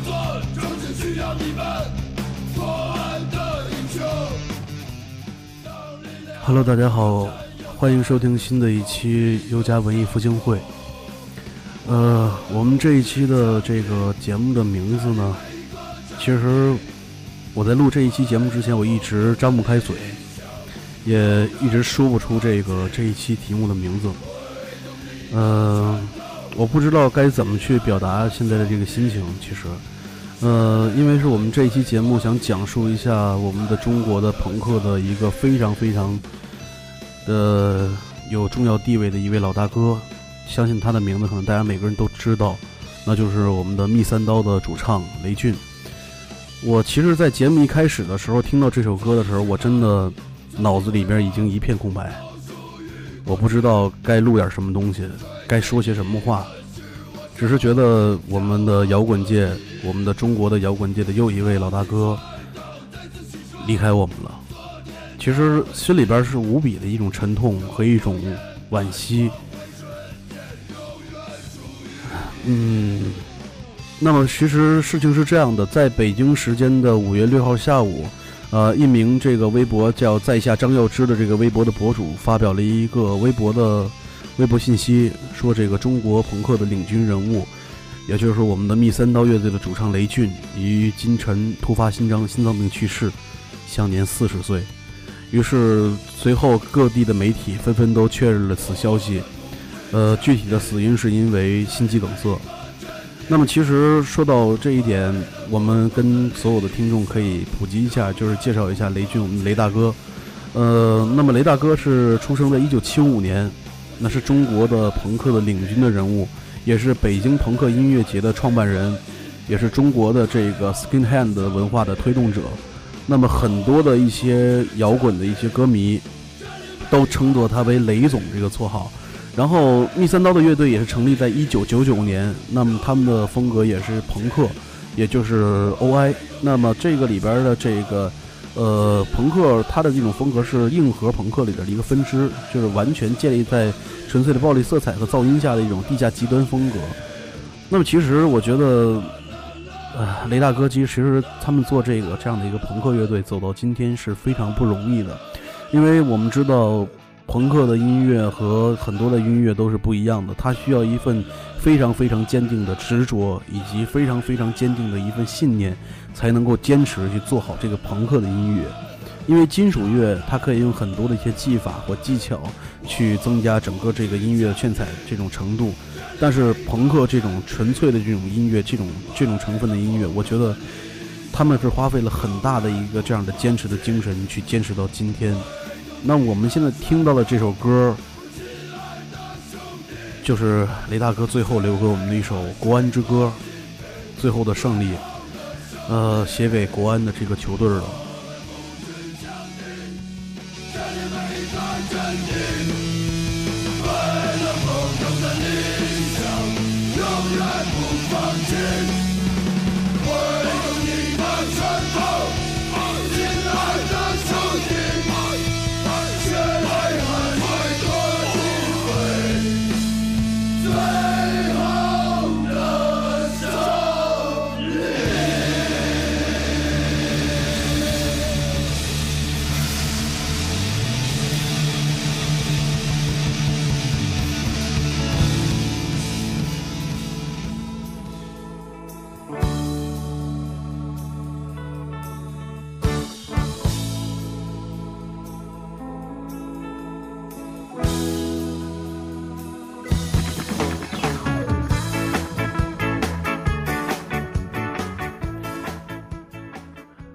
做政治需要你们，国安的英雄。Hello，大家好，欢迎收听新的一期优家文艺复兴会。呃，我们这一期的这个节目的名字呢，其实我在录这一期节目之前，我一直张不开嘴，也一直说不出这个这一期题目的名字。呃，我不知道该怎么去表达现在的这个心情。其实，呃，因为是我们这一期节目想讲述一下我们的中国的朋克的一个非常非常的有重要地位的一位老大哥，相信他的名字可能大家每个人都知道，那就是我们的密三刀的主唱雷俊。我其实，在节目一开始的时候听到这首歌的时候，我真的脑子里边已经一片空白，我不知道该录点什么东西，该说些什么话，只是觉得我们的摇滚界，我们的中国的摇滚界的又一位老大哥离开我们了。其实心里边是无比的一种沉痛和一种惋惜。嗯，那么其实事情是这样的，在北京时间的五月六号下午，呃，一名这个微博叫在下张耀之的这个微博的博主发表了一个微博的微博信息，说这个中国朋克的领军人物，也就是说我们的密三刀乐队的主唱雷俊，于今晨突发心脏心脏病去世，享年四十岁。于是随后各地的媒体纷纷都确认了此消息，呃，具体的死因是因为心肌梗塞。那么其实说到这一点，我们跟所有的听众可以普及一下，就是介绍一下雷俊，我们雷大哥。呃，那么雷大哥是出生在一九七五年，那是中国的朋克的领军的人物，也是北京朋克音乐节的创办人，也是中国的这个 skinhead 文化的推动者。那么很多的一些摇滚的一些歌迷，都称作他为雷总这个绰号。然后密三刀的乐队也是成立在一九九九年，那么他们的风格也是朋克，也就是 OI。那么这个里边的这个呃朋克，它的这种风格是硬核朋克里边的一个分支，就是完全建立在纯粹的暴力色彩和噪音下的一种地下极端风格。那么其实我觉得。呃，雷大哥，其实他们做这个这样的一个朋克乐队走到今天是非常不容易的，因为我们知道朋克的音乐和很多的音乐都是不一样的，它需要一份非常非常坚定的执着，以及非常非常坚定的一份信念，才能够坚持去做好这个朋克的音乐。因为金属乐它可以用很多的一些技法或技巧去增加整个这个音乐的炫彩这种程度。但是朋克这种纯粹的这种音乐，这种这种成分的音乐，我觉得他们是花费了很大的一个这样的坚持的精神去坚持到今天。那我们现在听到的这首歌，就是雷大哥最后留给我们的一首《国安之歌》，最后的胜利，呃，写给国安的这个球队了。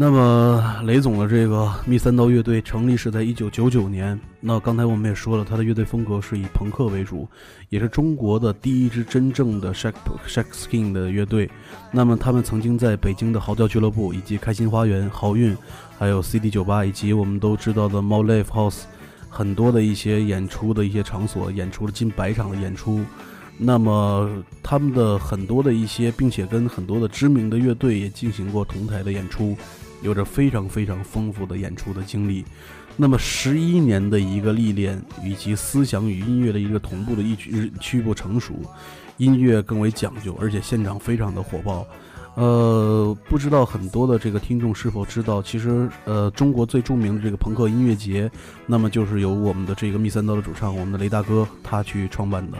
那么，雷总的这个密三刀乐队成立是在一九九九年。那刚才我们也说了，他的乐队风格是以朋克为主，也是中国的第一支真正的 Shack Shack Skin 的乐队。那么，他们曾经在北京的嚎叫俱乐部、以及开心花园、好运，还有 CD 酒吧，以及我们都知道的猫 Live House，很多的一些演出的一些场所，演出了近百场的演出。那么，他们的很多的一些，并且跟很多的知名的乐队也进行过同台的演出。有着非常非常丰富的演出的经历，那么十一年的一个历练，以及思想与音乐的一个同步的一曲曲步成熟，音乐更为讲究，而且现场非常的火爆。呃，不知道很多的这个听众是否知道，其实呃，中国最著名的这个朋克音乐节，那么就是由我们的这个密三刀的主唱，我们的雷大哥他去创办的。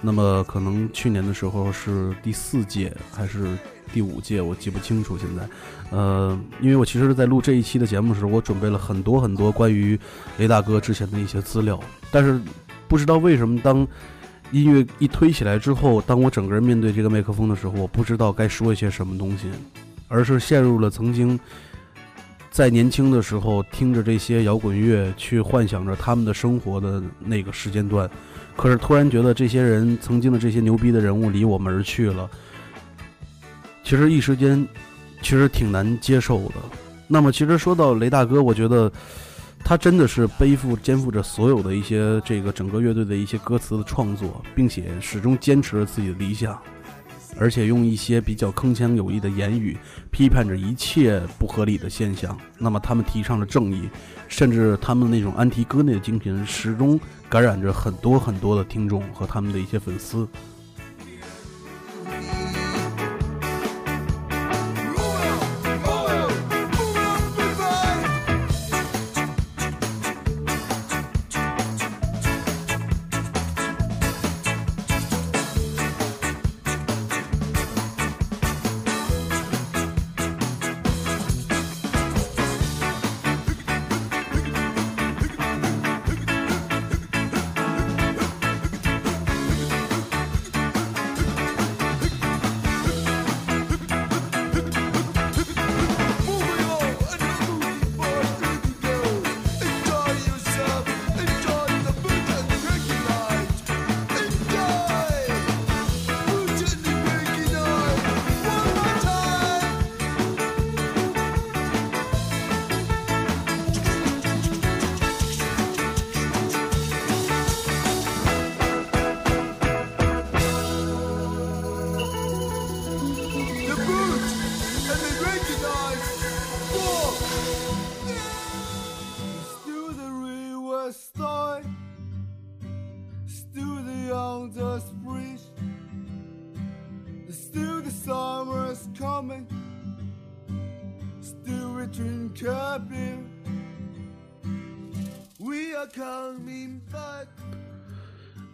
那么可能去年的时候是第四届还是第五届，我记不清楚。现在，呃，因为我其实，在录这一期的节目时，我准备了很多很多关于雷大哥之前的一些资料，但是不知道为什么当。音乐一推起来之后，当我整个人面对这个麦克风的时候，我不知道该说一些什么东西，而是陷入了曾经在年轻的时候听着这些摇滚乐，去幻想着他们的生活的那个时间段。可是突然觉得这些人曾经的这些牛逼的人物离我们而去了，其实一时间其实挺难接受的。那么，其实说到雷大哥，我觉得。他真的是背负肩负着所有的一些这个整个乐队的一些歌词的创作，并且始终坚持着自己的理想，而且用一些比较铿锵有力的言语批判着一切不合理的现象。那么他们提倡着正义，甚至他们那种安提戈内的精神始终感染着很多很多的听众和他们的一些粉丝。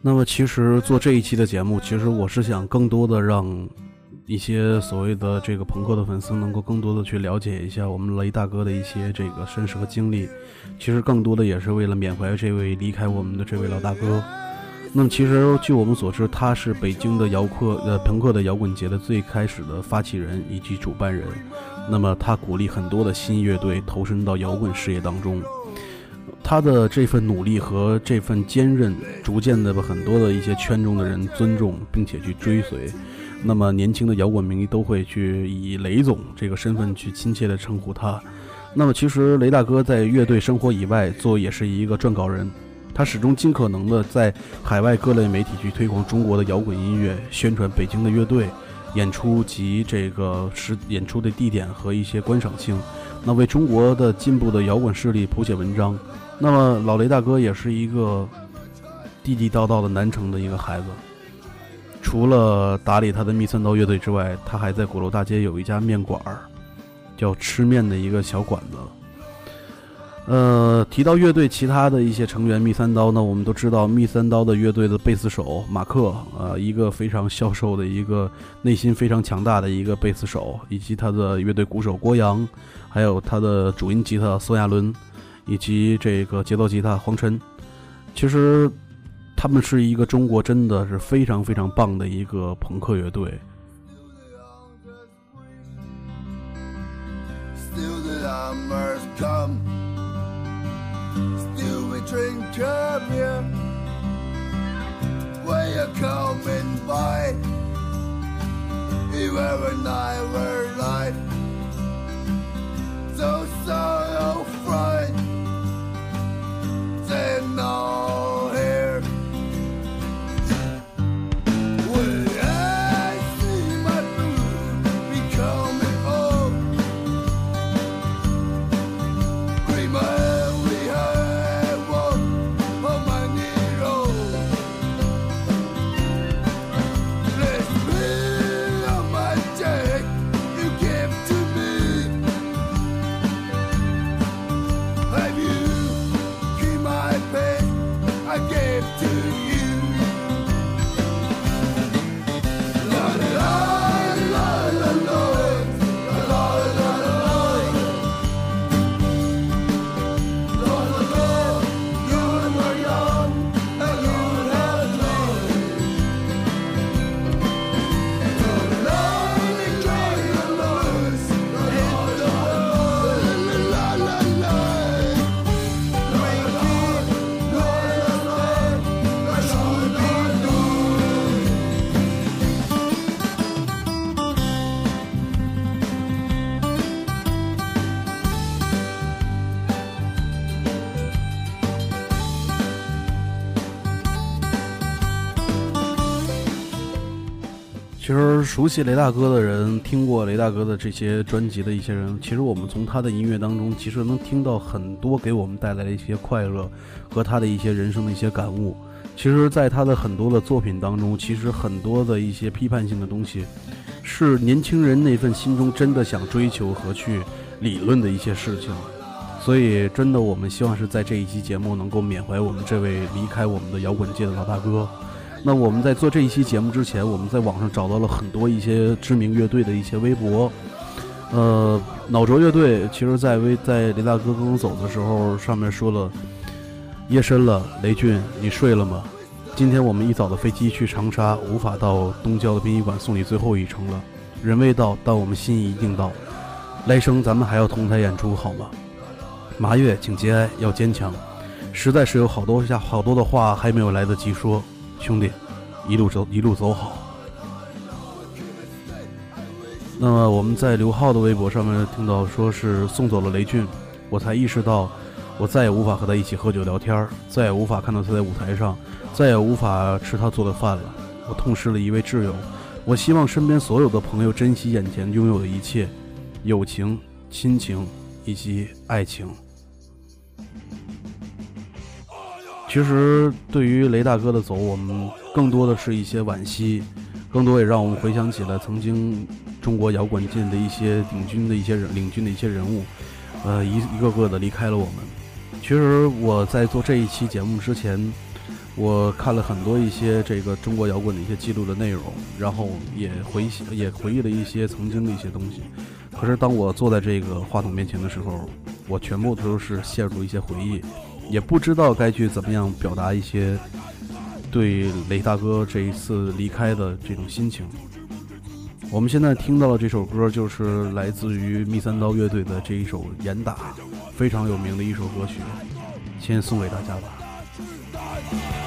那么，其实做这一期的节目，其实我是想更多的让一些所谓的这个朋克的粉丝，能够更多的去了解一下我们雷大哥的一些这个身世和经历。其实，更多的也是为了缅怀这位离开我们的这位老大哥。那么，其实据我们所知，他是北京的摇克呃朋克的摇滚节的最开始的发起人以及主办人。那么，他鼓励很多的新乐队投身到摇滚事业当中。他的这份努力和这份坚韧，逐渐的把很多的一些圈中的人尊重，并且去追随。那么年轻的摇滚迷都会去以雷总这个身份去亲切的称呼他。那么其实雷大哥在乐队生活以外，做也是一个撰稿人。他始终尽可能的在海外各类媒体去推广中国的摇滚音乐，宣传北京的乐队演出及这个实演出的地点和一些观赏性。那为中国的进步的摇滚势力谱写文章。那么老雷大哥也是一个地地道道的南城的一个孩子，除了打理他的密三刀乐队之外，他还在鼓楼大街有一家面馆儿，叫吃面的一个小馆子。呃，提到乐队其他的一些成员，密三刀呢，我们都知道密三刀的乐队的贝斯手马克，呃，一个非常消瘦的一个内心非常强大的一个贝斯手，以及他的乐队鼓手郭阳，还有他的主音吉他孙亚伦。以及这个节奏吉他黄晨，其实他们是一个中国真的是非常非常棒的一个朋克乐队。I gave to you. 其实熟悉雷大哥的人，听过雷大哥的这些专辑的一些人，其实我们从他的音乐当中，其实能听到很多给我们带来的一些快乐和他的一些人生的一些感悟。其实，在他的很多的作品当中，其实很多的一些批判性的东西，是年轻人那份心中真的想追求和去理论的一些事情。所以，真的，我们希望是在这一期节目能够缅怀我们这位离开我们的摇滚界的老大哥。那我们在做这一期节目之前，我们在网上找到了很多一些知名乐队的一些微博。呃，脑浊乐队其实，在微在雷大哥刚刚走的时候，上面说了：“夜深了，雷俊，你睡了吗？今天我们一早的飞机去长沙，无法到东郊的殡仪馆送你最后一程了。人未到，但我们心意一定到。来生咱们还要同台演出，好吗？麻月，请节哀，要坚强。实在是有好多下好多的话还没有来得及说。”兄弟，一路走一路走好。那么我们在刘浩的微博上面听到说是送走了雷俊，我才意识到，我再也无法和他一起喝酒聊天，再也无法看到他在舞台上，再也无法吃他做的饭了。我痛失了一位挚友。我希望身边所有的朋友珍惜眼前拥有的一切，友情、亲情以及爱情。其实，对于雷大哥的走，我们更多的是一些惋惜，更多也让我们回想起了曾经中国摇滚界的一些领军的一些人、领军的一些人物，呃，一一个个的离开了我们。其实我在做这一期节目之前，我看了很多一些这个中国摇滚的一些记录的内容，然后也回也回忆了一些曾经的一些东西。可是当我坐在这个话筒面前的时候，我全部都是陷入一些回忆。也不知道该去怎么样表达一些对雷大哥这一次离开的这种心情。我们现在听到的这首歌就是来自于密三刀乐队的这一首《严打》，非常有名的一首歌曲，先送给大家吧。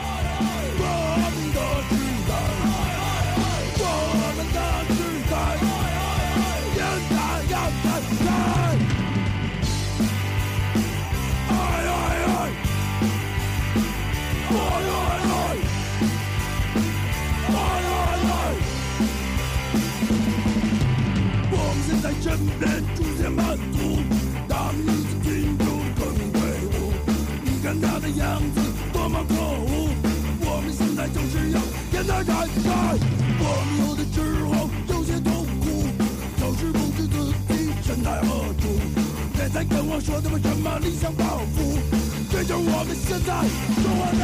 样子多么可恶！我们现在就是要变得改改。我们有的时候有些痛苦，就是不知自己身在何处。别再跟我说他们什么理想抱负，这就是我们现在生活的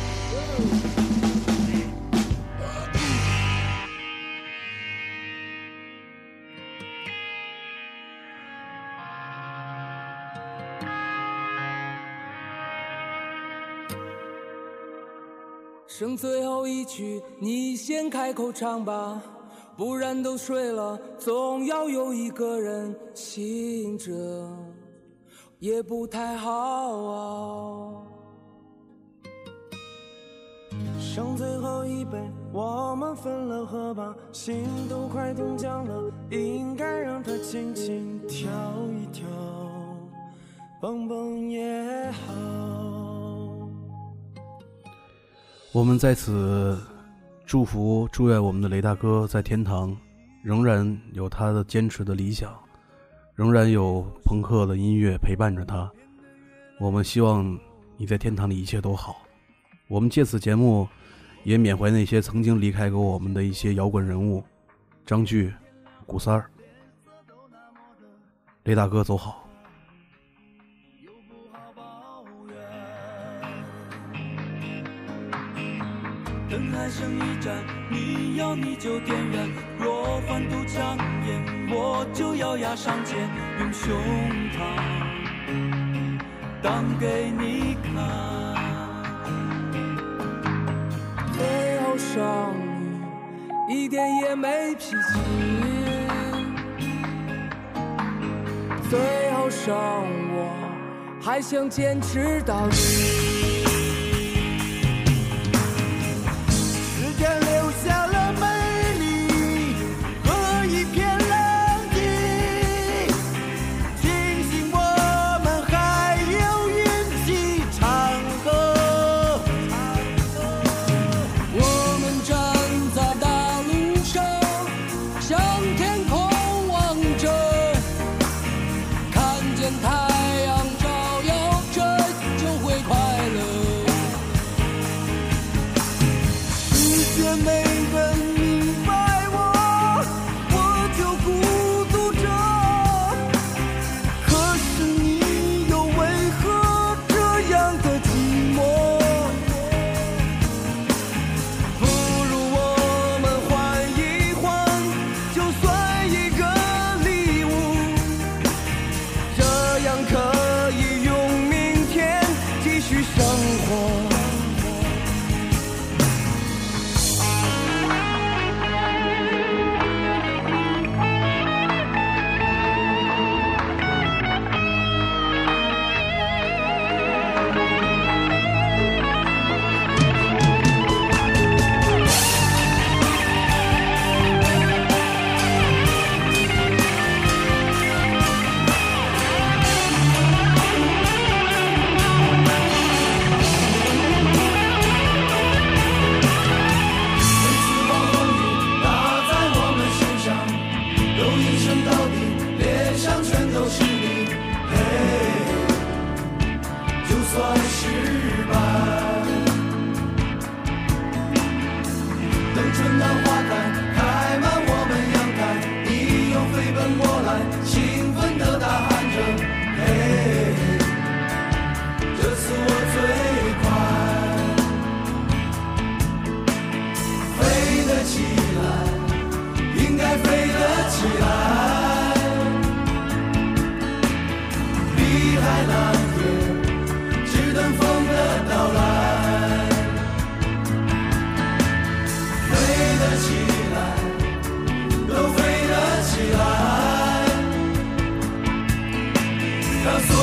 剩最后一曲，你先开口唱吧，不然都睡了，总要有一个人醒着，也不太好啊。剩最后一杯，我们分了喝吧，心都快冻僵了，应该让它轻轻跳一跳，蹦蹦也好。我们在此祝福、祝愿我们的雷大哥在天堂仍然有他的坚持的理想，仍然有朋克的音乐陪伴着他。我们希望你在天堂里一切都好。我们借此节目也缅怀那些曾经离开过我们的一些摇滚人物，张炬、古三儿、雷大哥走好。剩一盏，你要你就点燃。若欢度强颜，我就咬牙上前，用胸膛挡给你看。最后剩你一点也没脾气，最后剩我还想坚持到底。起来，数